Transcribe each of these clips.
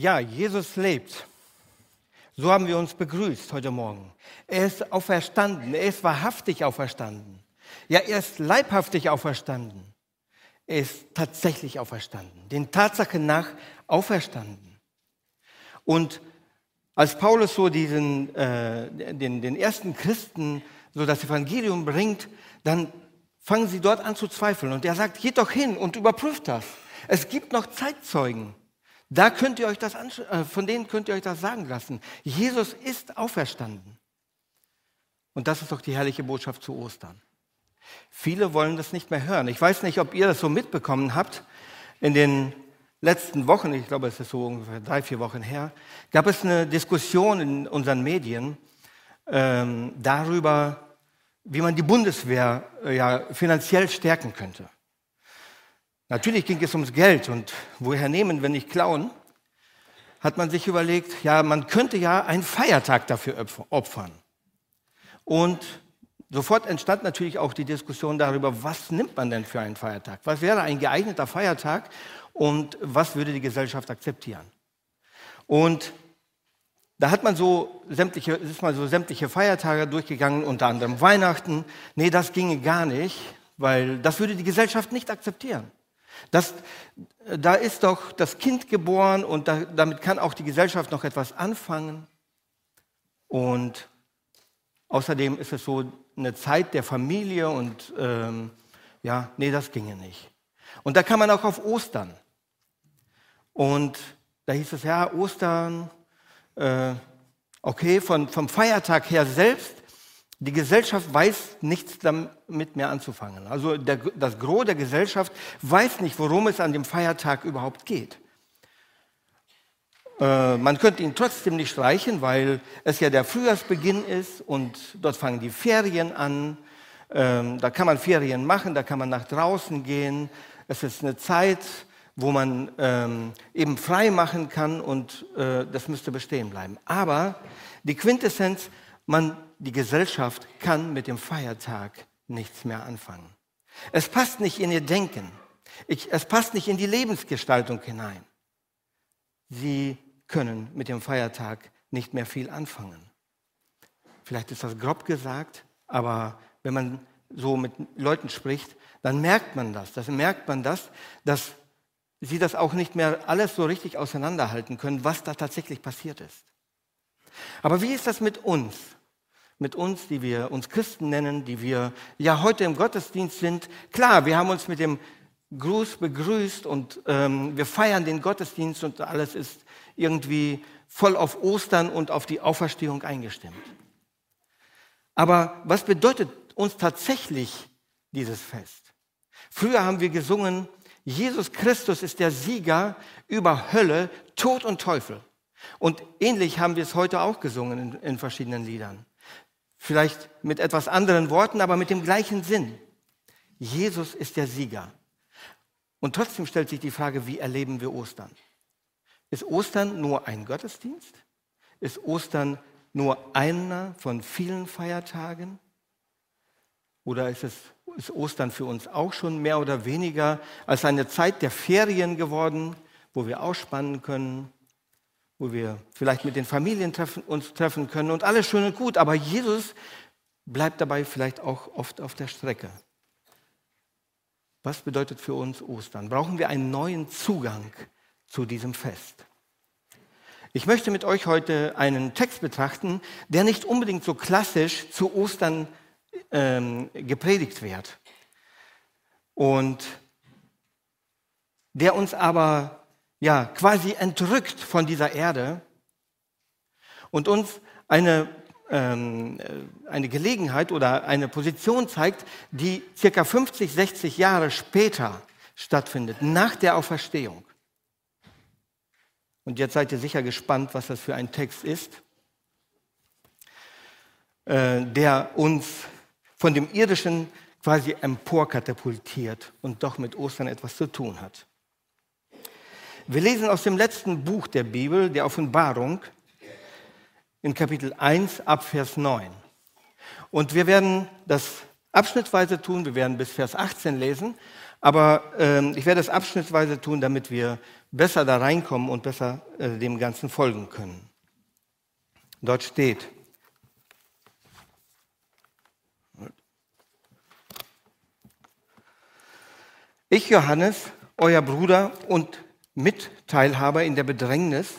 Ja, Jesus lebt. So haben wir uns begrüßt heute Morgen. Er ist auferstanden. Er ist wahrhaftig auferstanden. Ja, er ist leibhaftig auferstanden. Er ist tatsächlich auferstanden. Den Tatsachen nach auferstanden. Und als Paulus so diesen, äh, den, den ersten Christen so das Evangelium bringt, dann fangen sie dort an zu zweifeln. Und er sagt, geht doch hin und überprüft das. Es gibt noch Zeitzeugen. Da könnt ihr euch das äh, von denen könnt ihr euch das sagen lassen. Jesus ist auferstanden. Und das ist doch die herrliche Botschaft zu Ostern. Viele wollen das nicht mehr hören. Ich weiß nicht, ob ihr das so mitbekommen habt. In den letzten Wochen, ich glaube, es ist so ungefähr drei, vier Wochen her, gab es eine Diskussion in unseren Medien ähm, darüber, wie man die Bundeswehr äh, ja, finanziell stärken könnte. Natürlich ging es ums Geld und woher nehmen, wenn nicht klauen, hat man sich überlegt, ja, man könnte ja einen Feiertag dafür opfern. Und sofort entstand natürlich auch die Diskussion darüber, was nimmt man denn für einen Feiertag? Was wäre ein geeigneter Feiertag und was würde die Gesellschaft akzeptieren? Und da hat man so sämtliche, ist mal so sämtliche Feiertage durchgegangen, unter anderem Weihnachten. Nee, das ginge gar nicht, weil das würde die Gesellschaft nicht akzeptieren. Das, da ist doch das Kind geboren und da, damit kann auch die Gesellschaft noch etwas anfangen. Und außerdem ist es so eine Zeit der Familie und ähm, ja, nee, das ginge nicht. Und da kann man auch auf Ostern. Und da hieß es, ja, Ostern, äh, okay, von, vom Feiertag her selbst die Gesellschaft weiß nichts damit mehr anzufangen. Also der, das Gros der Gesellschaft weiß nicht, worum es an dem Feiertag überhaupt geht. Äh, man könnte ihn trotzdem nicht streichen, weil es ja der Frühjahrsbeginn ist und dort fangen die Ferien an. Ähm, da kann man Ferien machen, da kann man nach draußen gehen. Es ist eine Zeit, wo man ähm, eben frei machen kann und äh, das müsste bestehen bleiben. Aber die Quintessenz, man die Gesellschaft kann mit dem Feiertag nichts mehr anfangen. Es passt nicht in ihr Denken. Ich, es passt nicht in die Lebensgestaltung hinein. Sie können mit dem Feiertag nicht mehr viel anfangen. Vielleicht ist das grob gesagt, aber wenn man so mit Leuten spricht, dann merkt man das. Dann merkt man das, dass sie das auch nicht mehr alles so richtig auseinanderhalten können, was da tatsächlich passiert ist. Aber wie ist das mit uns? Mit uns, die wir uns Christen nennen, die wir ja heute im Gottesdienst sind. Klar, wir haben uns mit dem Gruß begrüßt und ähm, wir feiern den Gottesdienst und alles ist irgendwie voll auf Ostern und auf die Auferstehung eingestimmt. Aber was bedeutet uns tatsächlich dieses Fest? Früher haben wir gesungen, Jesus Christus ist der Sieger über Hölle, Tod und Teufel. Und ähnlich haben wir es heute auch gesungen in, in verschiedenen Liedern. Vielleicht mit etwas anderen Worten, aber mit dem gleichen Sinn. Jesus ist der Sieger. Und trotzdem stellt sich die Frage, wie erleben wir Ostern? Ist Ostern nur ein Gottesdienst? Ist Ostern nur einer von vielen Feiertagen? Oder ist, es, ist Ostern für uns auch schon mehr oder weniger als eine Zeit der Ferien geworden, wo wir ausspannen können, wo wir vielleicht mit den Familien treffen, uns treffen können und alles schön und gut, aber Jesus bleibt dabei vielleicht auch oft auf der Strecke. Was bedeutet für uns Ostern? Brauchen wir einen neuen Zugang zu diesem Fest? Ich möchte mit euch heute einen Text betrachten, der nicht unbedingt so klassisch zu Ostern ähm, gepredigt wird und der uns aber ja, quasi entrückt von dieser Erde und uns eine, ähm, äh, eine Gelegenheit oder eine Position zeigt, die circa 50, 60 Jahre später stattfindet, nach der Auferstehung. Und jetzt seid ihr sicher gespannt, was das für ein Text ist, äh, der uns von dem Irdischen quasi emporkatapultiert und doch mit Ostern etwas zu tun hat. Wir lesen aus dem letzten Buch der Bibel, der Offenbarung, in Kapitel 1 ab Vers 9. Und wir werden das abschnittweise tun, wir werden bis Vers 18 lesen, Aber ähm, ich werde es abschnittsweise tun, damit wir besser da reinkommen und besser äh, dem Ganzen folgen können. Dort steht, ich Johannes, euer Bruder und Mitteilhaber in der Bedrängnis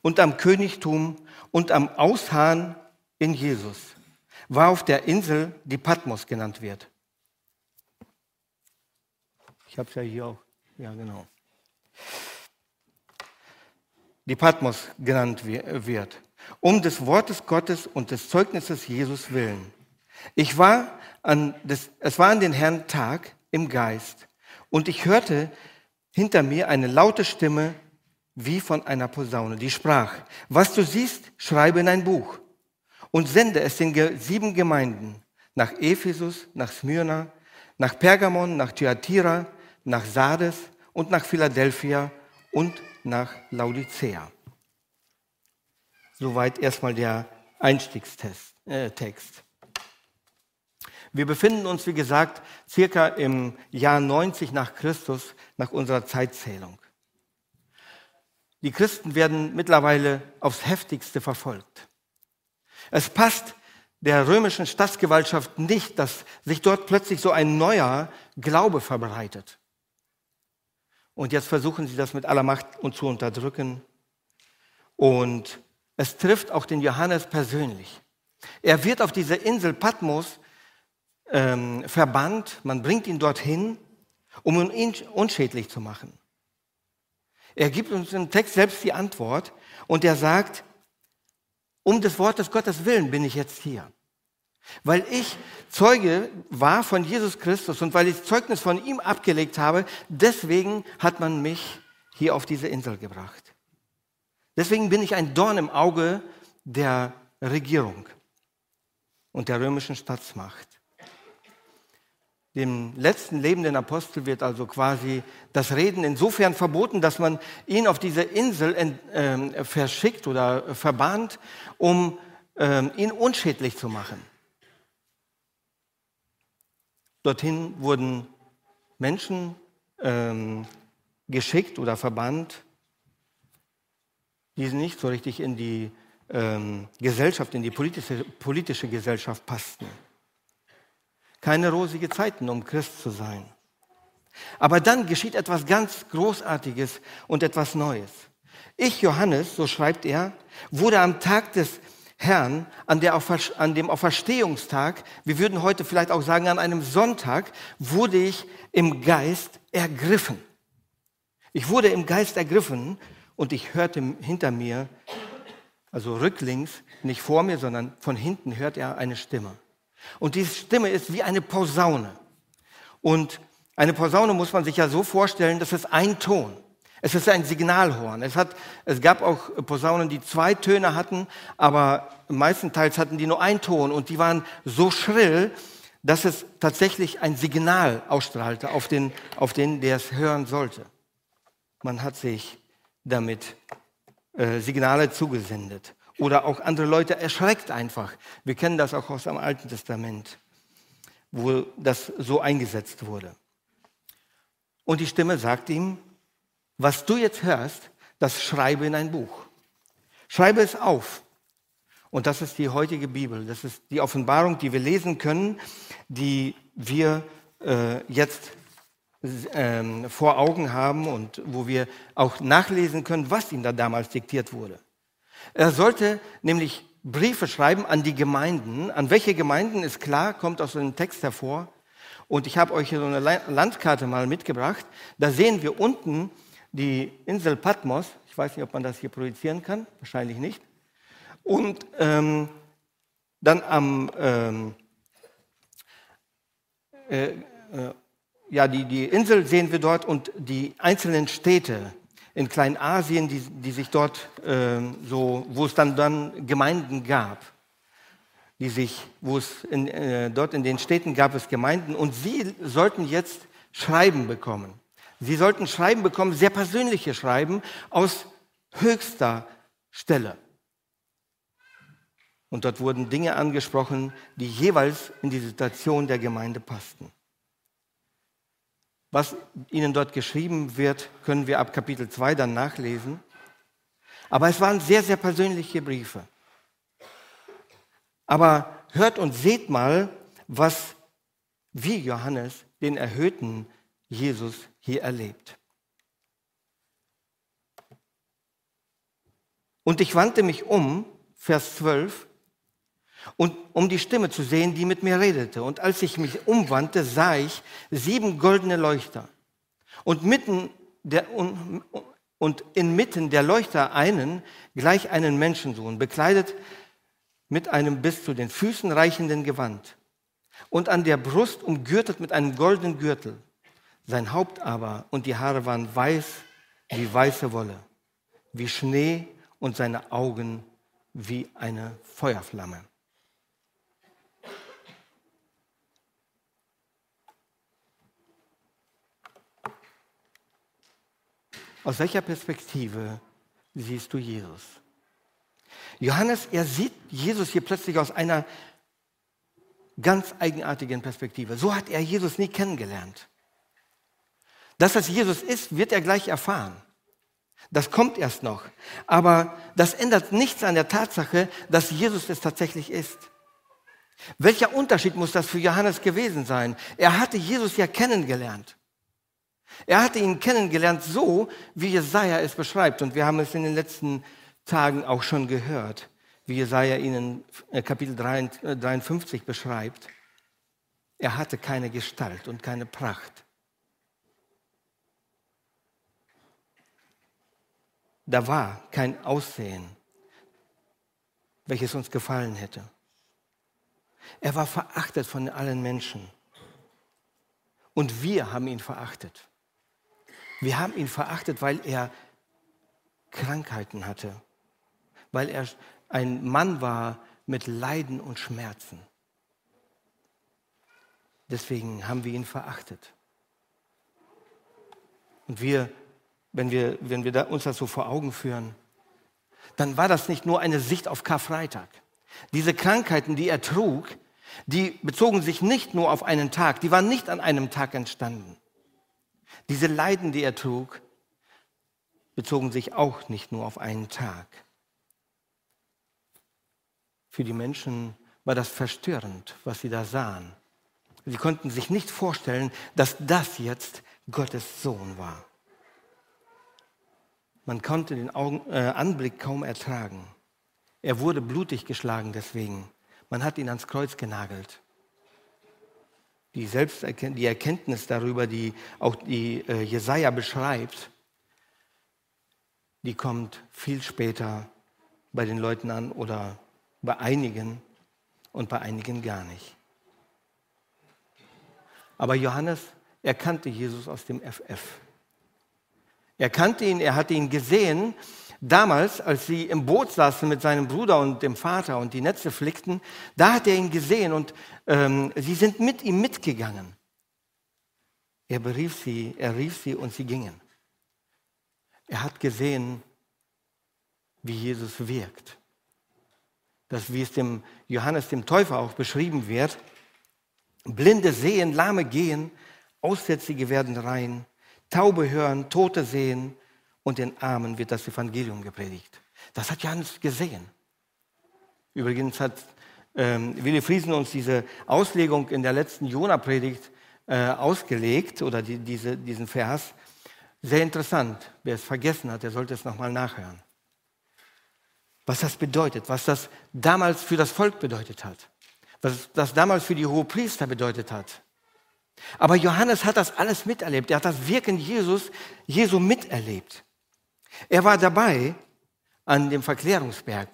und am Königtum und am Ausharren in Jesus, war auf der Insel, die Patmos genannt wird. Ich habe es ja hier auch. Ja, genau. Die Patmos genannt wird. Um des Wortes Gottes und des Zeugnisses Jesus willen. Ich war an des, es war an den Herrn Tag im Geist und ich hörte hinter mir eine laute Stimme wie von einer Posaune, die sprach, was du siehst, schreibe in ein Buch und sende es den sieben Gemeinden, nach Ephesus, nach Smyrna, nach Pergamon, nach Thyatira, nach Sardes und nach Philadelphia und nach Laodicea. Soweit erstmal der Einstiegstext. Äh, Wir befinden uns, wie gesagt, circa im Jahr 90 nach Christus, nach unserer Zeitzählung. Die Christen werden mittlerweile aufs heftigste verfolgt. Es passt der römischen Staatsgewaltschaft nicht, dass sich dort plötzlich so ein neuer Glaube verbreitet. Und jetzt versuchen sie das mit aller Macht und zu unterdrücken. Und es trifft auch den Johannes persönlich. Er wird auf diese Insel Patmos ähm, verbannt, man bringt ihn dorthin, um ihn unschädlich zu machen. Er gibt uns im Text selbst die Antwort und er sagt, um des Wortes Gottes willen bin ich jetzt hier. Weil ich Zeuge war von Jesus Christus und weil ich Zeugnis von ihm abgelegt habe, deswegen hat man mich hier auf diese Insel gebracht. Deswegen bin ich ein Dorn im Auge der Regierung und der römischen Staatsmacht. Dem letzten lebenden Apostel wird also quasi das Reden insofern verboten, dass man ihn auf diese Insel äh, verschickt oder verbannt, um äh, ihn unschädlich zu machen. Dorthin wurden Menschen ähm, geschickt oder verbannt, die nicht so richtig in die ähm, Gesellschaft, in die politische, politische Gesellschaft passten. Keine rosige Zeiten, um Christ zu sein. Aber dann geschieht etwas ganz Großartiges und etwas Neues. Ich, Johannes, so schreibt er, wurde am Tag des Herrn an, der, an dem Auferstehungstag, wir würden heute vielleicht auch sagen an einem Sonntag, wurde ich im Geist ergriffen. Ich wurde im Geist ergriffen und ich hörte hinter mir, also rücklings, nicht vor mir, sondern von hinten hört er eine Stimme. Und diese Stimme ist wie eine Posaune. Und eine Posaune muss man sich ja so vorstellen, dass es ein Ton. Es ist ein Signalhorn. Es, hat, es gab auch Posaunen, die zwei Töne hatten, aber meistenteils hatten die nur einen Ton und die waren so schrill, dass es tatsächlich ein Signal ausstrahlte auf den, auf den der es hören sollte. Man hat sich damit äh, Signale zugesendet. Oder auch andere Leute erschreckt einfach. Wir kennen das auch aus dem Alten Testament, wo das so eingesetzt wurde. Und die Stimme sagt ihm, was du jetzt hörst, das schreibe in ein Buch. Schreibe es auf. Und das ist die heutige Bibel. Das ist die Offenbarung, die wir lesen können, die wir äh, jetzt äh, vor Augen haben und wo wir auch nachlesen können, was ihm da damals diktiert wurde. Er sollte nämlich Briefe schreiben an die Gemeinden. An welche Gemeinden ist klar, kommt aus dem Text hervor. Und ich habe euch hier so eine Landkarte mal mitgebracht. Da sehen wir unten die Insel Patmos. Ich weiß nicht, ob man das hier projizieren kann, wahrscheinlich nicht. Und ähm, dann am, ähm, äh, äh, ja, die, die Insel sehen wir dort und die einzelnen Städte in Kleinasien, die, die sich dort äh, so, wo es dann, dann Gemeinden gab, die sich, wo es in, äh, dort in den Städten gab es Gemeinden und sie sollten jetzt Schreiben bekommen. Sie sollten Schreiben bekommen, sehr persönliche Schreiben aus höchster Stelle. Und dort wurden Dinge angesprochen, die jeweils in die Situation der Gemeinde passten. Was ihnen dort geschrieben wird, können wir ab Kapitel 2 dann nachlesen. Aber es waren sehr, sehr persönliche Briefe. Aber hört und seht mal, was wie Johannes den erhöhten Jesus hier erlebt. Und ich wandte mich um, Vers 12, und um die Stimme zu sehen, die mit mir redete. Und als ich mich umwandte, sah ich sieben goldene Leuchter. Und mitten der, und, und inmitten der Leuchter einen, gleich einen Menschensohn, bekleidet mit einem bis zu den Füßen reichenden Gewand und an der Brust umgürtet mit einem goldenen Gürtel. Sein Haupt aber und die Haare waren weiß wie weiße Wolle, wie Schnee und seine Augen wie eine Feuerflamme. Aus welcher Perspektive siehst du Jesus? Johannes, er sieht Jesus hier plötzlich aus einer ganz eigenartigen Perspektive. So hat er Jesus nie kennengelernt. Dass das Jesus ist, wird er gleich erfahren. Das kommt erst noch. Aber das ändert nichts an der Tatsache, dass Jesus es tatsächlich ist. Welcher Unterschied muss das für Johannes gewesen sein? Er hatte Jesus ja kennengelernt. Er hatte ihn kennengelernt so, wie Jesaja es beschreibt. Und wir haben es in den letzten Tagen auch schon gehört, wie Jesaja ihn in äh, Kapitel 53 äh, beschreibt. Er hatte keine Gestalt und keine Pracht. Da war kein Aussehen, welches uns gefallen hätte. Er war verachtet von allen Menschen. Und wir haben ihn verachtet. Wir haben ihn verachtet, weil er Krankheiten hatte, weil er ein Mann war mit Leiden und Schmerzen. Deswegen haben wir ihn verachtet. Und wir, wenn wir, wenn wir uns das so vor Augen führen, dann war das nicht nur eine Sicht auf Karfreitag. Diese Krankheiten, die er trug, die bezogen sich nicht nur auf einen Tag, die waren nicht an einem Tag entstanden. Diese Leiden, die er trug, bezogen sich auch nicht nur auf einen Tag. Für die Menschen war das verstörend, was sie da sahen. Sie konnten sich nicht vorstellen, dass das jetzt Gottes Sohn war. Man konnte den Augen, äh, Anblick kaum ertragen. Er wurde blutig geschlagen deswegen. Man hat ihn ans Kreuz genagelt die, Selbsterkenntnis, die Erkenntnis darüber, die auch die äh, Jesaja beschreibt, die kommt viel später bei den Leuten an oder bei einigen und bei einigen gar nicht. Aber Johannes erkannte Jesus aus dem FF. Er kannte ihn, er hatte ihn gesehen Damals, als sie im Boot saßen mit seinem Bruder und dem Vater und die Netze flickten, da hat er ihn gesehen und ähm, sie sind mit ihm mitgegangen. Er berief sie, er rief sie und sie gingen. Er hat gesehen, wie Jesus wirkt. Das, wie es dem Johannes dem Täufer auch beschrieben wird. Blinde sehen, Lahme gehen, Aussätzige werden rein, Taube hören, Tote sehen, und den Armen wird das Evangelium gepredigt. Das hat Johannes gesehen. Übrigens hat ähm, Willi Friesen uns diese Auslegung in der letzten Jona-Predigt äh, ausgelegt, oder die, diese, diesen Vers. Sehr interessant. Wer es vergessen hat, der sollte es nochmal nachhören. Was das bedeutet, was das damals für das Volk bedeutet hat, was das damals für die Hohepriester bedeutet hat. Aber Johannes hat das alles miterlebt. Er hat das Wirken Jesus, Jesu miterlebt. Er war dabei an dem Verklärungsberg,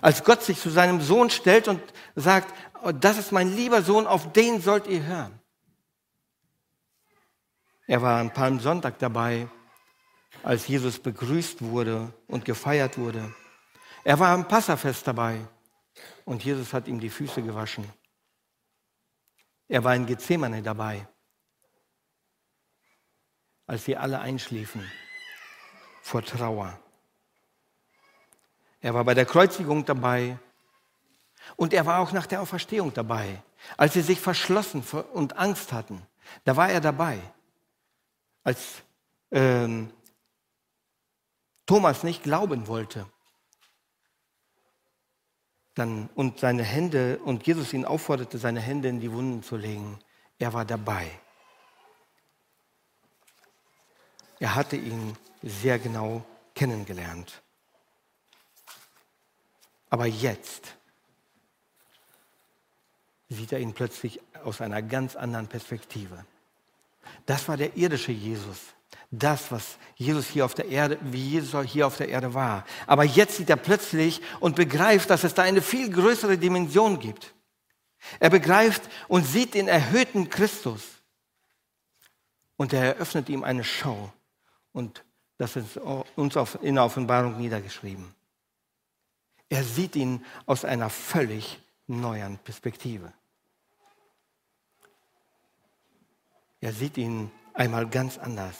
als Gott sich zu seinem Sohn stellt und sagt, oh, das ist mein lieber Sohn, auf den sollt ihr hören. Er war am Palmsonntag dabei, als Jesus begrüßt wurde und gefeiert wurde. Er war am Passafest dabei und Jesus hat ihm die Füße gewaschen. Er war in Gethsemane dabei, als sie alle einschliefen vor Trauer. Er war bei der Kreuzigung dabei Und er war auch nach der Auferstehung dabei. Als sie sich verschlossen und Angst hatten, da war er dabei. Als ähm, Thomas nicht glauben wollte dann, und seine Hände und Jesus ihn aufforderte, seine Hände in die Wunden zu legen, er war dabei. Er hatte ihn sehr genau kennengelernt. Aber jetzt sieht er ihn plötzlich aus einer ganz anderen Perspektive. Das war der irdische Jesus. Das, was Jesus hier auf der Erde, wie Jesus hier auf der Erde war. Aber jetzt sieht er plötzlich und begreift, dass es da eine viel größere Dimension gibt. Er begreift und sieht den erhöhten Christus. Und er eröffnet ihm eine Schau. Und das ist uns in der Offenbarung niedergeschrieben. Er sieht ihn aus einer völlig neuen Perspektive. Er sieht ihn einmal ganz anders.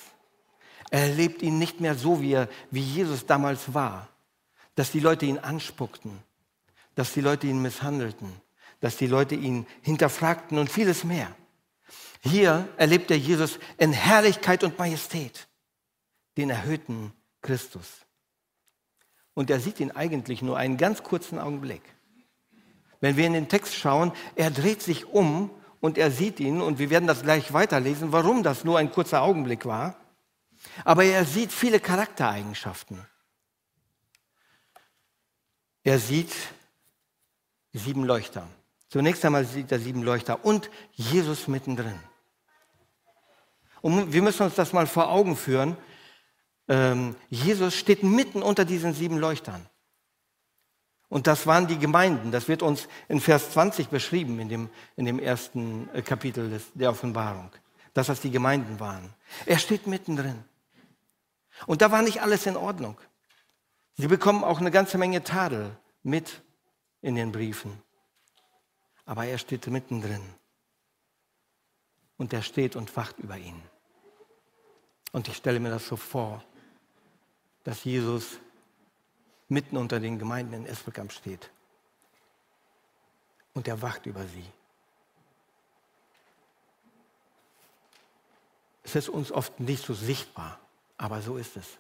Er erlebt ihn nicht mehr so, wie, er, wie Jesus damals war. Dass die Leute ihn anspuckten, dass die Leute ihn misshandelten, dass die Leute ihn hinterfragten und vieles mehr. Hier erlebt er Jesus in Herrlichkeit und Majestät, den erhöhten Christus. Und er sieht ihn eigentlich nur einen ganz kurzen Augenblick. Wenn wir in den Text schauen, er dreht sich um und er sieht ihn, und wir werden das gleich weiterlesen, warum das nur ein kurzer Augenblick war. Aber er sieht viele Charaktereigenschaften. Er sieht sieben Leuchter. Zunächst einmal sieht er sieben Leuchter und Jesus mittendrin. Und wir müssen uns das mal vor Augen führen. Ähm, Jesus steht mitten unter diesen sieben Leuchtern. Und das waren die Gemeinden. Das wird uns in Vers 20 beschrieben, in dem, in dem ersten äh, Kapitel des, der Offenbarung, dass das die Gemeinden waren. Er steht mittendrin. Und da war nicht alles in Ordnung. Sie bekommen auch eine ganze Menge Tadel mit in den Briefen. Aber er steht mittendrin. Und er steht und wacht über ihn. Und ich stelle mir das so vor, dass Jesus mitten unter den Gemeinden in Esbekamp steht. Und er wacht über sie. Es ist uns oft nicht so sichtbar, aber so ist es.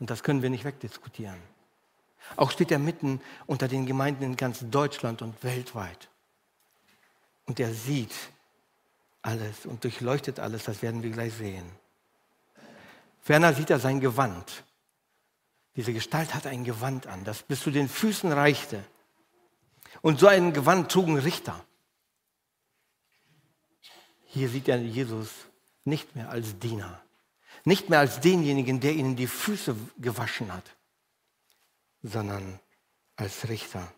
Und das können wir nicht wegdiskutieren. Auch steht er mitten unter den Gemeinden in ganz Deutschland und weltweit. Und er sieht alles und durchleuchtet alles, das werden wir gleich sehen. Ferner sieht er sein Gewand. Diese Gestalt hat ein Gewand an, das bis zu den Füßen reichte. Und so ein Gewand trugen Richter. Hier sieht er Jesus nicht mehr als Diener, nicht mehr als denjenigen, der ihnen die Füße gewaschen hat, sondern als Richter.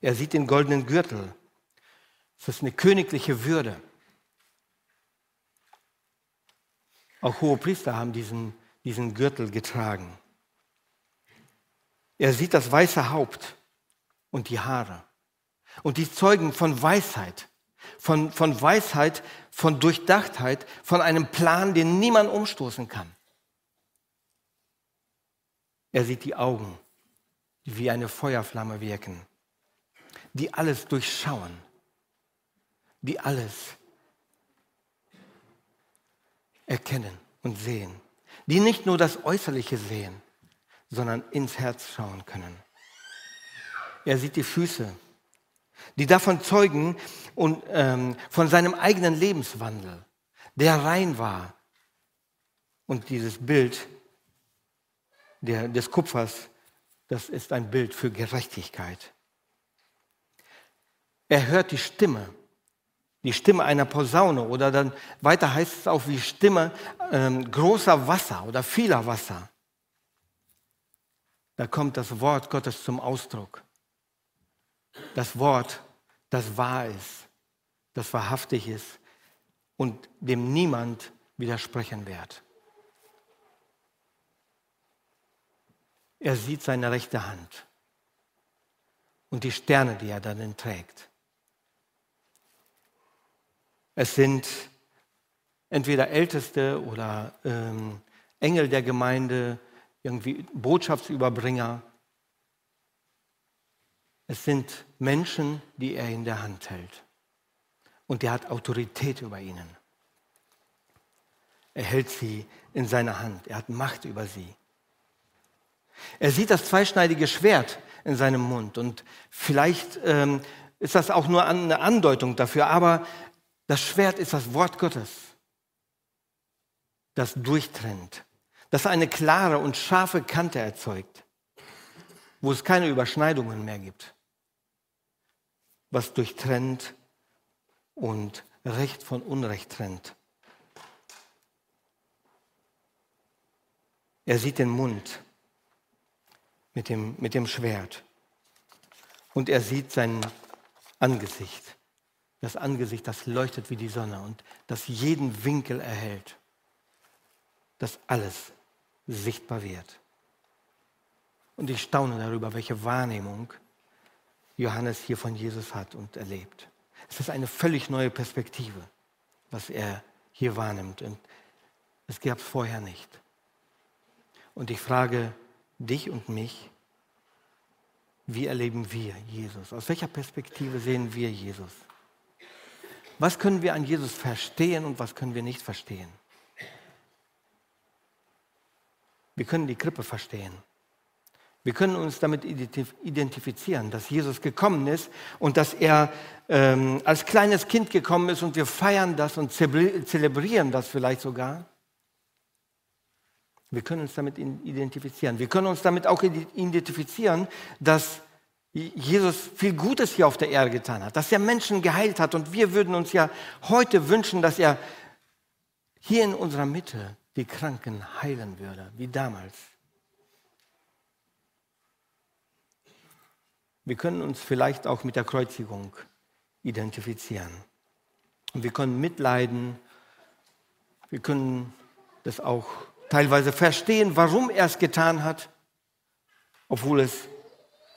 Er sieht den goldenen Gürtel. Das ist eine königliche Würde. Auch hohe Priester haben diesen, diesen Gürtel getragen. Er sieht das weiße Haupt und die Haare. Und die zeugen von Weisheit, von, von Weisheit, von Durchdachtheit, von einem Plan, den niemand umstoßen kann. Er sieht die Augen, die wie eine Feuerflamme wirken, die alles durchschauen, die alles erkennen und sehen, die nicht nur das Äußerliche sehen, sondern ins Herz schauen können. Er sieht die Füße, die davon zeugen und ähm, von seinem eigenen Lebenswandel, der rein war. Und dieses Bild der, des Kupfers, das ist ein Bild für Gerechtigkeit. Er hört die Stimme, die Stimme einer Posaune oder dann weiter heißt es auch wie Stimme ähm, großer Wasser oder vieler Wasser da kommt das Wort Gottes zum Ausdruck. Das Wort, das wahr ist, das wahrhaftig ist und dem niemand widersprechen wird. Er sieht seine rechte Hand und die Sterne, die er darin trägt. Es sind entweder Älteste oder ähm, Engel der Gemeinde, irgendwie Botschaftsüberbringer. Es sind Menschen, die er in der Hand hält. Und er hat Autorität über ihnen. Er hält sie in seiner Hand. Er hat Macht über sie. Er sieht das zweischneidige Schwert in seinem Mund. Und vielleicht ähm, ist das auch nur eine Andeutung dafür. Aber das Schwert ist das Wort Gottes, das durchtrennt, das eine klare und scharfe Kante erzeugt, wo es keine Überschneidungen mehr gibt, was durchtrennt und Recht von Unrecht trennt. Er sieht den Mund mit dem, mit dem Schwert und er sieht sein Angesicht. Das Angesicht, das leuchtet wie die Sonne und das jeden Winkel erhält, dass alles sichtbar wird. Und ich staune darüber, welche Wahrnehmung Johannes hier von Jesus hat und erlebt. Es ist eine völlig neue Perspektive, was er hier wahrnimmt. Und es gab es vorher nicht. Und ich frage dich und mich, wie erleben wir Jesus? Aus welcher Perspektive sehen wir Jesus? Was können wir an Jesus verstehen und was können wir nicht verstehen? Wir können die Krippe verstehen. Wir können uns damit identifizieren, dass Jesus gekommen ist und dass er ähm, als kleines Kind gekommen ist und wir feiern das und zelebrieren das vielleicht sogar. Wir können uns damit identifizieren. Wir können uns damit auch identifizieren, dass Jesus viel Gutes hier auf der Erde getan hat, dass er Menschen geheilt hat. Und wir würden uns ja heute wünschen, dass er hier in unserer Mitte die Kranken heilen würde, wie damals. Wir können uns vielleicht auch mit der Kreuzigung identifizieren. Und wir können mitleiden. Wir können das auch teilweise verstehen, warum er es getan hat, obwohl es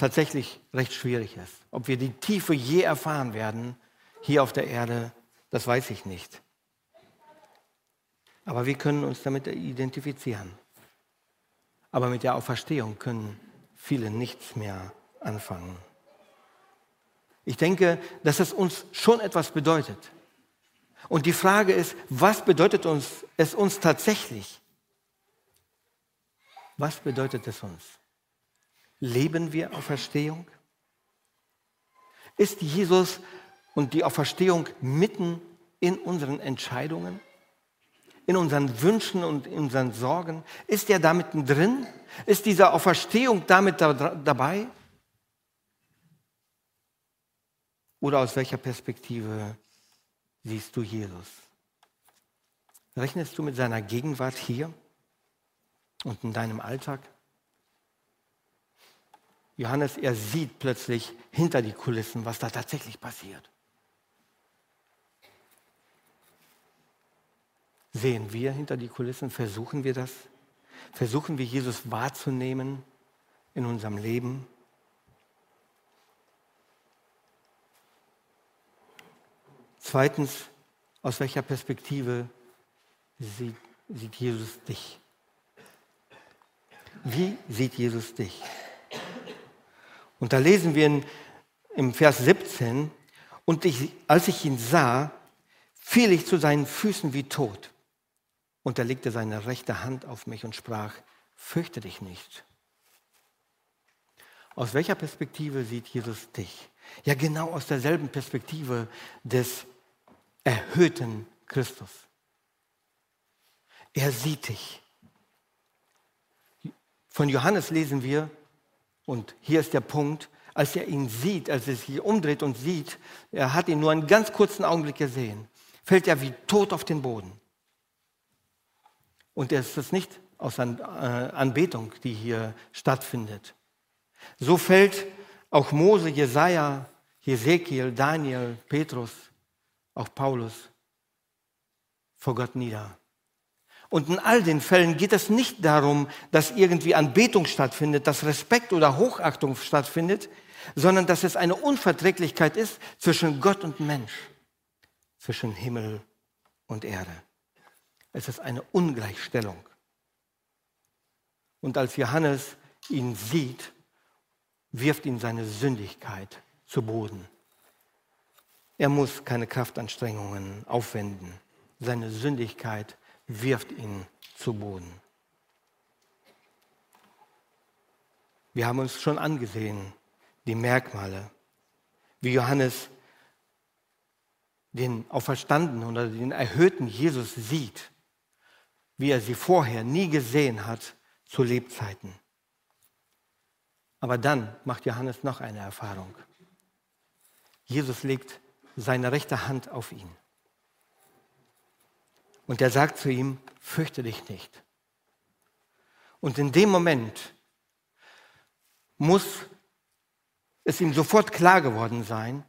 tatsächlich recht schwierig ist. Ob wir die Tiefe je erfahren werden hier auf der Erde, das weiß ich nicht. Aber wir können uns damit identifizieren. Aber mit der Auferstehung können viele nichts mehr anfangen. Ich denke, dass es uns schon etwas bedeutet. Und die Frage ist, was bedeutet uns, es uns tatsächlich? Was bedeutet es uns? Leben wir Auferstehung? Ist Jesus und die Auferstehung mitten in unseren Entscheidungen, in unseren Wünschen und in unseren Sorgen? Ist er da mittendrin? Ist diese Auferstehung damit da, dabei? Oder aus welcher Perspektive siehst du Jesus? Rechnest du mit seiner Gegenwart hier? und in deinem Alltag? Johannes, er sieht plötzlich hinter die Kulissen, was da tatsächlich passiert. Sehen wir hinter die Kulissen? Versuchen wir das? Versuchen wir Jesus wahrzunehmen in unserem Leben? Zweitens, aus welcher Perspektive sieht, sieht Jesus dich? Wie sieht Jesus dich? Und da lesen wir in, im Vers 17, und ich, als ich ihn sah, fiel ich zu seinen Füßen wie tot. Und er legte seine rechte Hand auf mich und sprach, fürchte dich nicht. Aus welcher Perspektive sieht Jesus dich? Ja, genau aus derselben Perspektive des erhöhten Christus. Er sieht dich. Von Johannes lesen wir, und hier ist der Punkt, als er ihn sieht, als er sich umdreht und sieht, er hat ihn nur einen ganz kurzen Augenblick gesehen, fällt er wie tot auf den Boden. Und es ist nicht aus äh, Anbetung, die hier stattfindet. So fällt auch Mose, Jesaja, Jesekiel, Daniel, Petrus, auch Paulus vor Gott nieder. Und in all den Fällen geht es nicht darum, dass irgendwie Anbetung stattfindet, dass Respekt oder Hochachtung stattfindet, sondern dass es eine Unverträglichkeit ist zwischen Gott und Mensch, zwischen Himmel und Erde. Es ist eine Ungleichstellung. Und als Johannes ihn sieht wirft ihn seine Sündigkeit zu Boden. Er muss keine Kraftanstrengungen aufwenden. Seine Sündigkeit wirft ihn zu Boden. Wir haben uns schon angesehen, die Merkmale, wie Johannes den auferstandenen oder den erhöhten Jesus sieht, wie er sie vorher nie gesehen hat zu Lebzeiten. Aber dann macht Johannes noch eine Erfahrung. Jesus legt seine rechte Hand auf ihn. Und er sagt zu ihm, fürchte dich nicht. Und in dem Moment muss es ihm sofort klar geworden sein,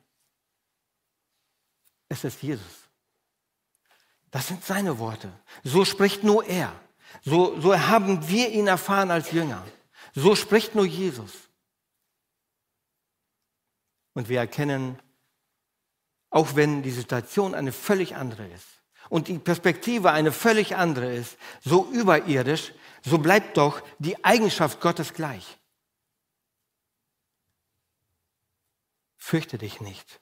es ist Jesus. Das sind seine Worte. So spricht nur er. So, so haben wir ihn erfahren als Jünger. So spricht nur Jesus. Und wir erkennen, auch wenn die Situation eine völlig andere ist und die Perspektive eine völlig andere ist, so überirdisch, so bleibt doch die Eigenschaft Gottes gleich. Fürchte dich nicht.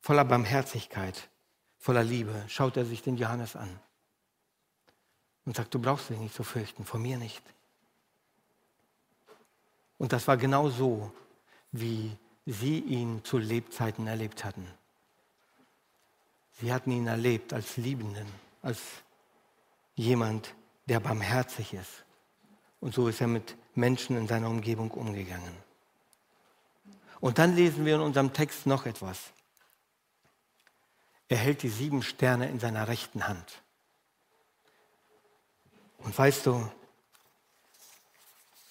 Voller Barmherzigkeit, voller Liebe schaut er sich den Johannes an und sagt, du brauchst dich nicht zu fürchten, vor mir nicht. Und das war genau so, wie sie ihn zu Lebzeiten erlebt hatten. Sie hatten ihn erlebt als Liebenden, als jemand, der barmherzig ist. Und so ist er mit Menschen in seiner Umgebung umgegangen. Und dann lesen wir in unserem Text noch etwas. Er hält die sieben Sterne in seiner rechten Hand. Und weißt du,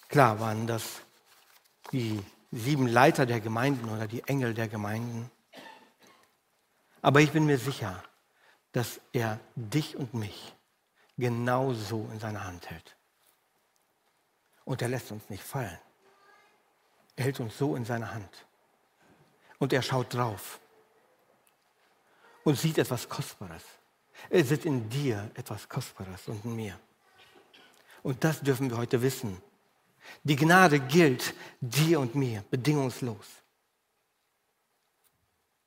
klar waren das die sieben Leiter der Gemeinden oder die Engel der Gemeinden. Aber ich bin mir sicher, dass er dich und mich genauso in seiner Hand hält. Und er lässt uns nicht fallen. Er hält uns so in seiner Hand. Und er schaut drauf und sieht etwas Kostbares. Er sieht in dir etwas Kostbares und in mir. Und das dürfen wir heute wissen. Die Gnade gilt dir und mir bedingungslos.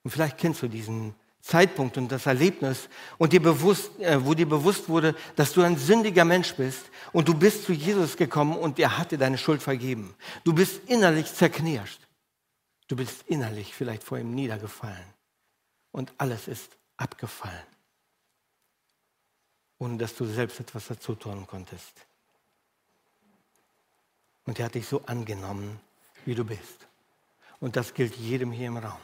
Und vielleicht kennst du diesen Zeitpunkt und das Erlebnis, und dir bewusst, äh, wo dir bewusst wurde, dass du ein sündiger Mensch bist und du bist zu Jesus gekommen und er hat dir deine Schuld vergeben. Du bist innerlich zerknirscht. Du bist innerlich vielleicht vor ihm niedergefallen und alles ist abgefallen, ohne dass du selbst etwas dazu tun konntest. Und er hat dich so angenommen, wie du bist. Und das gilt jedem hier im Raum.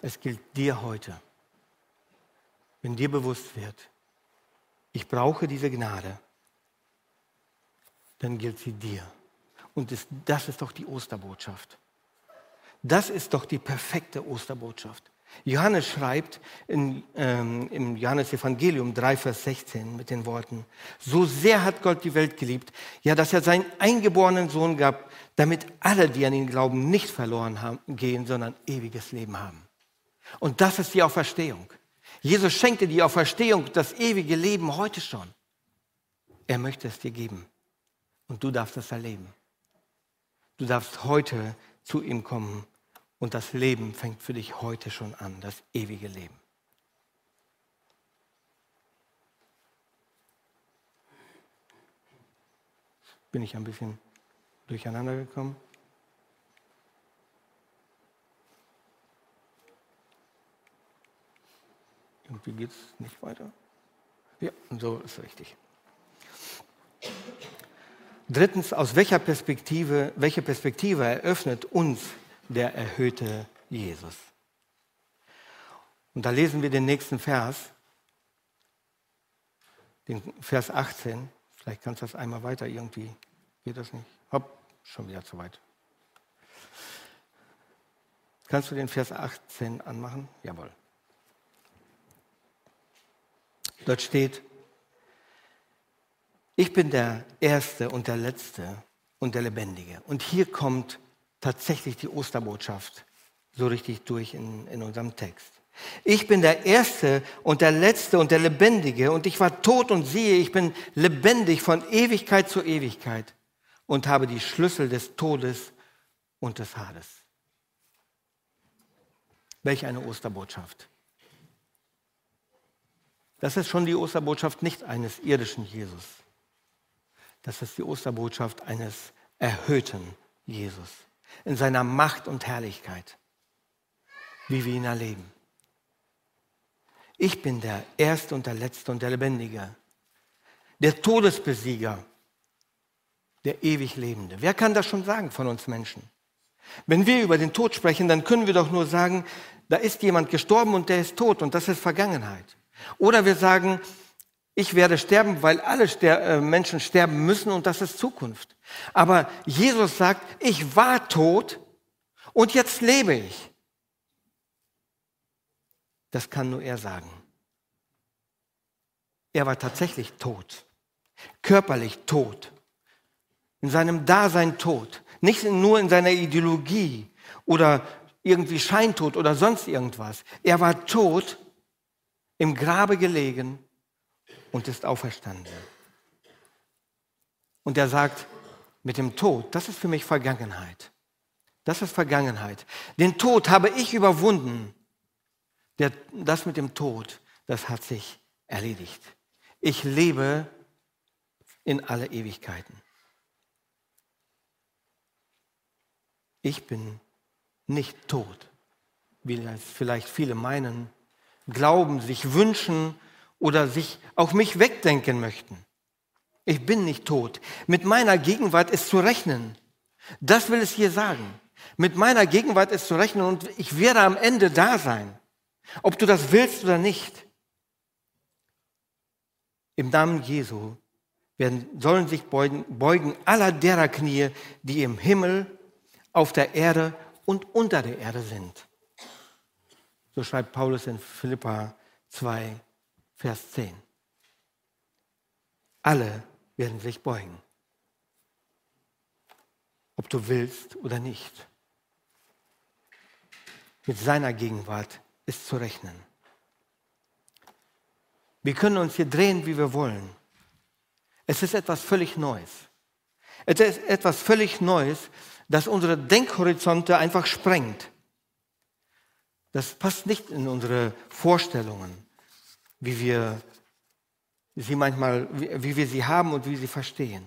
Es gilt dir heute. Wenn dir bewusst wird, ich brauche diese Gnade, dann gilt sie dir. Und das ist doch die Osterbotschaft. Das ist doch die perfekte Osterbotschaft. Johannes schreibt in, ähm, im Johannesevangelium 3, Vers 16 mit den Worten, so sehr hat Gott die Welt geliebt, ja, dass er seinen eingeborenen Sohn gab, damit alle, die an ihn glauben, nicht verloren haben, gehen, sondern ewiges Leben haben. Und das ist die Auferstehung. Jesus schenkte die Auferstehung, das ewige Leben heute schon. Er möchte es dir geben. Und du darfst es erleben. Du darfst heute zu ihm kommen und das Leben fängt für dich heute schon an, das ewige Leben. Bin ich ein bisschen durcheinander gekommen? Irgendwie geht es nicht weiter. Ja, so ist richtig. Drittens, aus welcher Perspektive, welche Perspektive eröffnet uns der erhöhte Jesus. Und da lesen wir den nächsten Vers, den Vers 18. Vielleicht kannst du das einmal weiter irgendwie. Geht das nicht? Hopp, schon wieder zu weit. Kannst du den Vers 18 anmachen? Jawohl. Dort steht, ich bin der Erste und der Letzte und der Lebendige. Und hier kommt tatsächlich die Osterbotschaft so richtig durch in, in unserem Text. Ich bin der Erste und der Letzte und der Lebendige und ich war tot und siehe, ich bin lebendig von Ewigkeit zu Ewigkeit und habe die Schlüssel des Todes und des Hades. Welch eine Osterbotschaft. Das ist schon die Osterbotschaft nicht eines irdischen Jesus. Das ist die Osterbotschaft eines erhöhten Jesus in seiner Macht und Herrlichkeit, wie wir ihn erleben. Ich bin der Erste und der Letzte und der Lebendige, der Todesbesieger, der ewig Lebende. Wer kann das schon sagen von uns Menschen? Wenn wir über den Tod sprechen, dann können wir doch nur sagen, da ist jemand gestorben und der ist tot und das ist Vergangenheit. Oder wir sagen, ich werde sterben, weil alle Ster äh, Menschen sterben müssen und das ist Zukunft. Aber Jesus sagt, ich war tot und jetzt lebe ich. Das kann nur er sagen. Er war tatsächlich tot, körperlich tot, in seinem Dasein tot, nicht nur in seiner Ideologie oder irgendwie scheintot oder sonst irgendwas. Er war tot im Grabe gelegen und ist auferstanden. Und er sagt, mit dem Tod, das ist für mich Vergangenheit. Das ist Vergangenheit. Den Tod habe ich überwunden. Der, das mit dem Tod, das hat sich erledigt. Ich lebe in alle Ewigkeiten. Ich bin nicht tot, wie vielleicht viele meinen, glauben, sich wünschen oder sich auf mich wegdenken möchten. Ich bin nicht tot. Mit meiner Gegenwart ist zu rechnen. Das will es hier sagen. Mit meiner Gegenwart ist zu rechnen und ich werde am Ende da sein. Ob du das willst oder nicht. Im Namen Jesu werden, sollen sich beugen, beugen aller derer Knie, die im Himmel, auf der Erde und unter der Erde sind. So schreibt Paulus in Philippa 2, Vers 10. Alle werden sich beugen, ob du willst oder nicht. Mit seiner Gegenwart ist zu rechnen. Wir können uns hier drehen, wie wir wollen. Es ist etwas völlig Neues. Es ist etwas völlig Neues, das unsere Denkhorizonte einfach sprengt. Das passt nicht in unsere Vorstellungen, wie wir sie manchmal, wie wir sie haben und wie sie verstehen.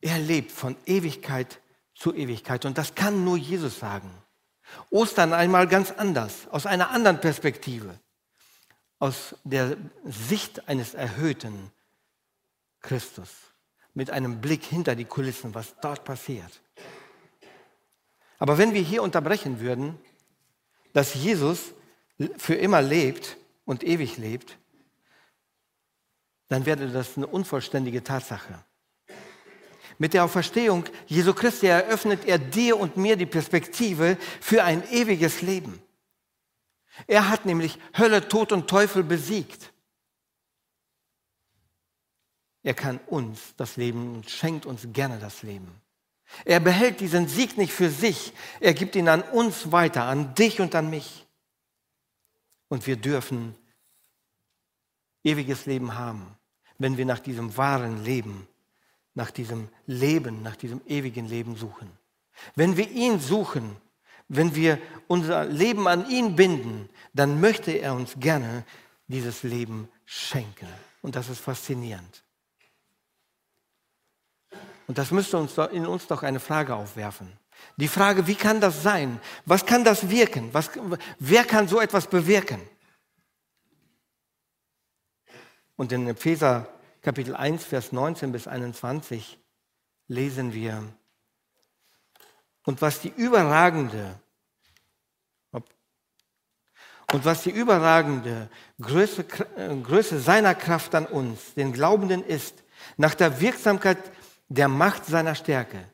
Er lebt von Ewigkeit zu Ewigkeit und das kann nur Jesus sagen. Ostern einmal ganz anders, aus einer anderen Perspektive, aus der Sicht eines erhöhten Christus, mit einem Blick hinter die Kulissen, was dort passiert. Aber wenn wir hier unterbrechen würden, dass Jesus für immer lebt und ewig lebt, dann wäre das eine unvollständige Tatsache. Mit der Auferstehung Jesu Christi eröffnet er dir und mir die Perspektive für ein ewiges Leben. Er hat nämlich Hölle, Tod und Teufel besiegt. Er kann uns das Leben und schenkt uns gerne das Leben. Er behält diesen Sieg nicht für sich, er gibt ihn an uns weiter, an dich und an mich. Und wir dürfen ewiges Leben haben, wenn wir nach diesem wahren Leben, nach diesem Leben, nach diesem ewigen Leben suchen. Wenn wir ihn suchen, wenn wir unser Leben an ihn binden, dann möchte er uns gerne dieses Leben schenken. Und das ist faszinierend. Und das müsste uns in uns doch eine Frage aufwerfen. Die Frage, wie kann das sein? Was kann das wirken? Was, wer kann so etwas bewirken? Und in Epheser Kapitel 1, Vers 19 bis 21 lesen wir, und was die überragende und was die überragende Größe, Größe seiner Kraft an uns, den Glaubenden ist, nach der Wirksamkeit der Macht seiner Stärke,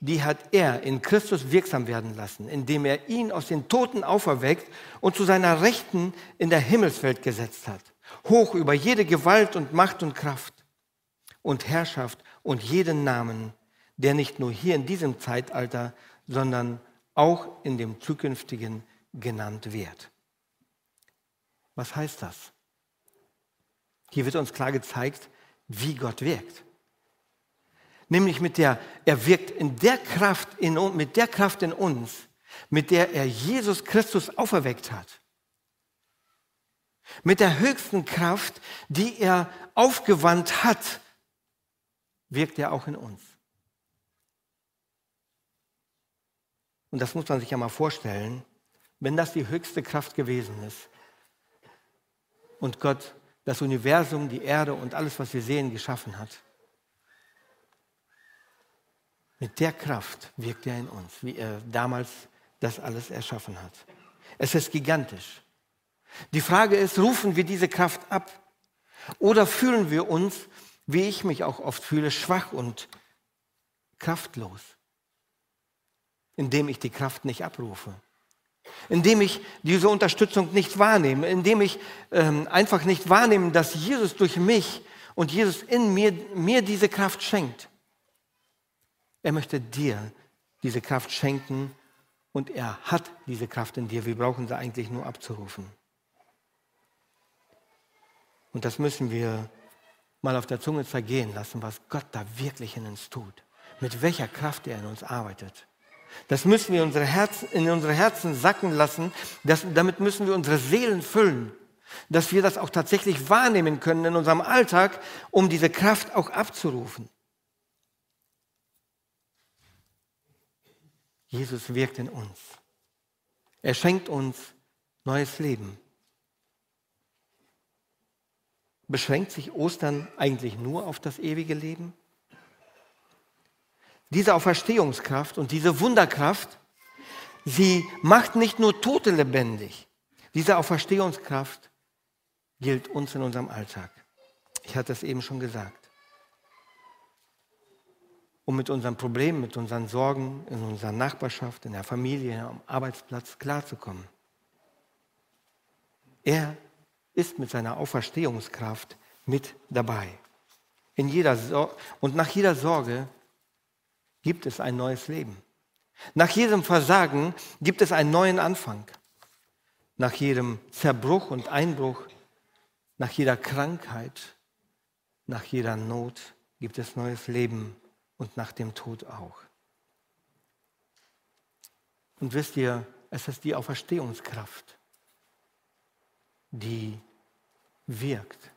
die hat er in Christus wirksam werden lassen, indem er ihn aus den Toten auferweckt und zu seiner Rechten in der Himmelswelt gesetzt hat, hoch über jede Gewalt und Macht und Kraft und Herrschaft und jeden Namen, der nicht nur hier in diesem Zeitalter, sondern auch in dem zukünftigen genannt wird. Was heißt das? Hier wird uns klar gezeigt, wie Gott wirkt. Nämlich mit der, er wirkt in der Kraft in, mit der Kraft in uns, mit der er Jesus Christus auferweckt hat. Mit der höchsten Kraft, die er aufgewandt hat, wirkt er auch in uns. Und das muss man sich ja mal vorstellen, wenn das die höchste Kraft gewesen ist und Gott das Universum, die Erde und alles, was wir sehen, geschaffen hat. Mit der Kraft wirkt er in uns, wie er damals das alles erschaffen hat. Es ist gigantisch. Die Frage ist, rufen wir diese Kraft ab oder fühlen wir uns, wie ich mich auch oft fühle, schwach und kraftlos, indem ich die Kraft nicht abrufe, indem ich diese Unterstützung nicht wahrnehme, indem ich ähm, einfach nicht wahrnehme, dass Jesus durch mich und Jesus in mir, mir diese Kraft schenkt. Er möchte dir diese Kraft schenken und er hat diese Kraft in dir. Wir brauchen sie eigentlich nur abzurufen. Und das müssen wir mal auf der Zunge zergehen lassen, was Gott da wirklich in uns tut. Mit welcher Kraft er in uns arbeitet. Das müssen wir unsere Herzen, in unsere Herzen sacken lassen. Das, damit müssen wir unsere Seelen füllen. Dass wir das auch tatsächlich wahrnehmen können in unserem Alltag, um diese Kraft auch abzurufen. Jesus wirkt in uns. Er schenkt uns neues Leben. Beschränkt sich Ostern eigentlich nur auf das ewige Leben? Diese Auferstehungskraft und diese Wunderkraft, sie macht nicht nur Tote lebendig. Diese Auferstehungskraft gilt uns in unserem Alltag. Ich hatte es eben schon gesagt. Um mit unseren Problemen, mit unseren Sorgen in unserer Nachbarschaft, in der Familie, am Arbeitsplatz klarzukommen. Er ist mit seiner Auferstehungskraft mit dabei. In jeder Sor und nach jeder Sorge gibt es ein neues Leben. Nach jedem Versagen gibt es einen neuen Anfang. Nach jedem Zerbruch und Einbruch, nach jeder Krankheit, nach jeder Not gibt es neues Leben und nach dem Tod auch. Und wisst ihr, es ist die Auferstehungskraft, die wirkt,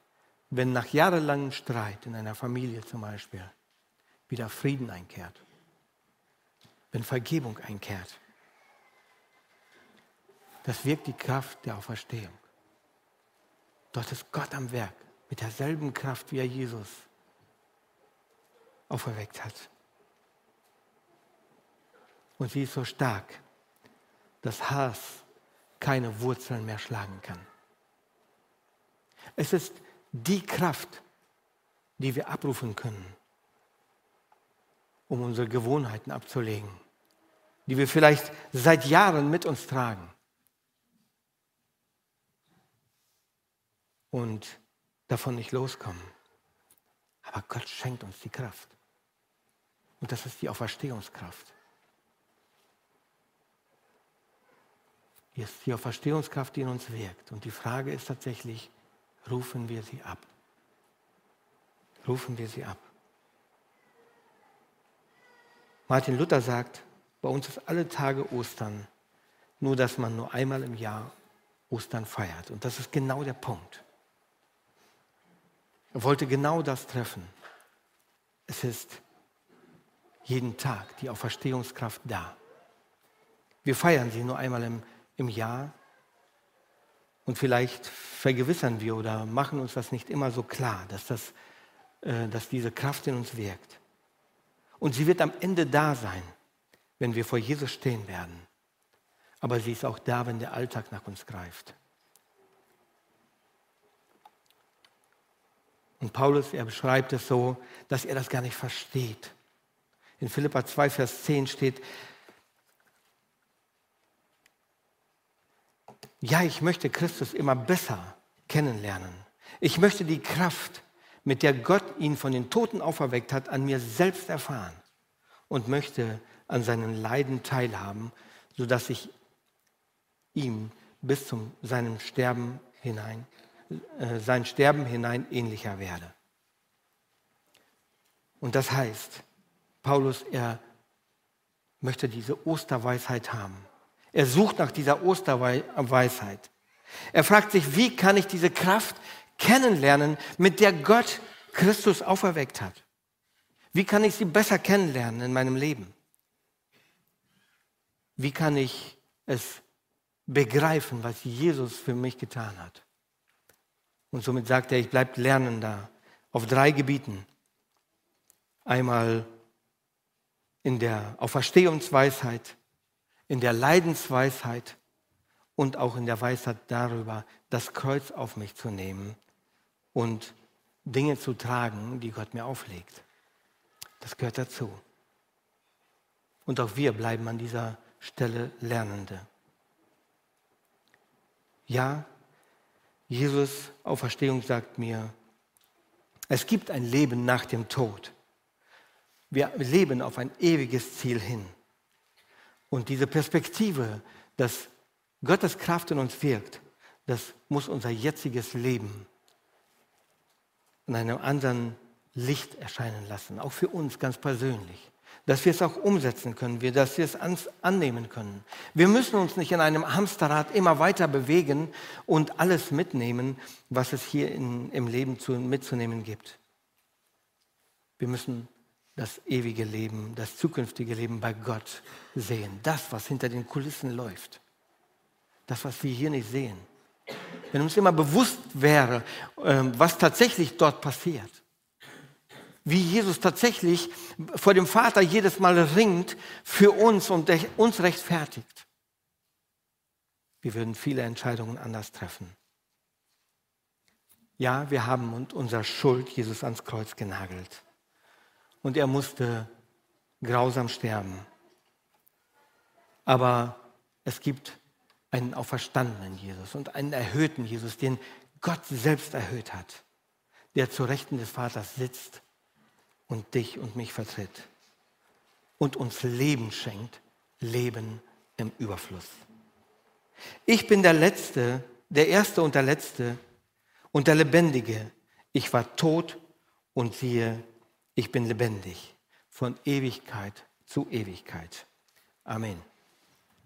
wenn nach jahrelangem Streit in einer Familie zum Beispiel wieder Frieden einkehrt, wenn Vergebung einkehrt. Das wirkt die Kraft der Auferstehung. Dort ist Gott am Werk mit derselben Kraft, wie er Jesus auferweckt hat. Und sie ist so stark, dass Hass keine Wurzeln mehr schlagen kann. Es ist die Kraft, die wir abrufen können, um unsere Gewohnheiten abzulegen, die wir vielleicht seit Jahren mit uns tragen. Und davon nicht loskommen. Aber Gott schenkt uns die Kraft. Und das ist die Auferstehungskraft. Ist die Auferstehungskraft, die in uns wirkt. Und die Frage ist tatsächlich, rufen wir sie ab. Rufen wir sie ab. Martin Luther sagt, bei uns ist alle Tage Ostern, nur dass man nur einmal im Jahr Ostern feiert. Und das ist genau der Punkt. Er wollte genau das treffen. Es ist jeden Tag die Auferstehungskraft da. Wir feiern sie nur einmal im, im Jahr und vielleicht vergewissern wir oder machen uns das nicht immer so klar, dass, das, äh, dass diese Kraft in uns wirkt. Und sie wird am Ende da sein, wenn wir vor Jesus stehen werden. Aber sie ist auch da, wenn der Alltag nach uns greift. Und Paulus, er beschreibt es so, dass er das gar nicht versteht. In Philippa 2, Vers 10 steht, ja, ich möchte Christus immer besser kennenlernen. Ich möchte die Kraft, mit der Gott ihn von den Toten auferweckt hat, an mir selbst erfahren und möchte an seinen Leiden teilhaben, sodass ich ihm bis zum seinem Sterben hinein, äh, sein Sterben hinein ähnlicher werde. Und das heißt, Paulus, er möchte diese Osterweisheit haben. Er sucht nach dieser Osterweisheit. Er fragt sich, wie kann ich diese Kraft kennenlernen, mit der Gott Christus auferweckt hat? Wie kann ich sie besser kennenlernen in meinem Leben? Wie kann ich es begreifen, was Jesus für mich getan hat? Und somit sagt er, ich bleibe Lernender auf drei Gebieten. Einmal in der Auferstehungsweisheit, in der Leidensweisheit und auch in der Weisheit darüber, das Kreuz auf mich zu nehmen und Dinge zu tragen, die Gott mir auflegt. Das gehört dazu. Und auch wir bleiben an dieser Stelle Lernende. Ja, Jesus Auferstehung sagt mir, es gibt ein Leben nach dem Tod. Wir leben auf ein ewiges Ziel hin. Und diese Perspektive, dass Gottes Kraft in uns wirkt, das muss unser jetziges Leben in einem anderen Licht erscheinen lassen, auch für uns ganz persönlich. Dass wir es auch umsetzen können, dass wir es annehmen können. Wir müssen uns nicht in einem Hamsterrad immer weiter bewegen und alles mitnehmen, was es hier in, im Leben zu, mitzunehmen gibt. Wir müssen das ewige Leben, das zukünftige Leben bei Gott sehen. Das, was hinter den Kulissen läuft. Das, was wir hier nicht sehen. Wenn uns immer bewusst wäre, ähm, was tatsächlich dort passiert. Wie Jesus tatsächlich vor dem Vater jedes Mal ringt für uns und uns rechtfertigt. Wir würden viele Entscheidungen anders treffen. Ja, wir haben unserer Schuld Jesus ans Kreuz genagelt und er musste grausam sterben. Aber es gibt einen auferstandenen Jesus und einen erhöhten Jesus, den Gott selbst erhöht hat, der zur Rechten des Vaters sitzt und dich und mich vertritt und uns Leben schenkt, Leben im Überfluss. Ich bin der Letzte, der Erste und der Letzte und der Lebendige. Ich war tot und siehe, ich bin lebendig von Ewigkeit zu Ewigkeit. Amen.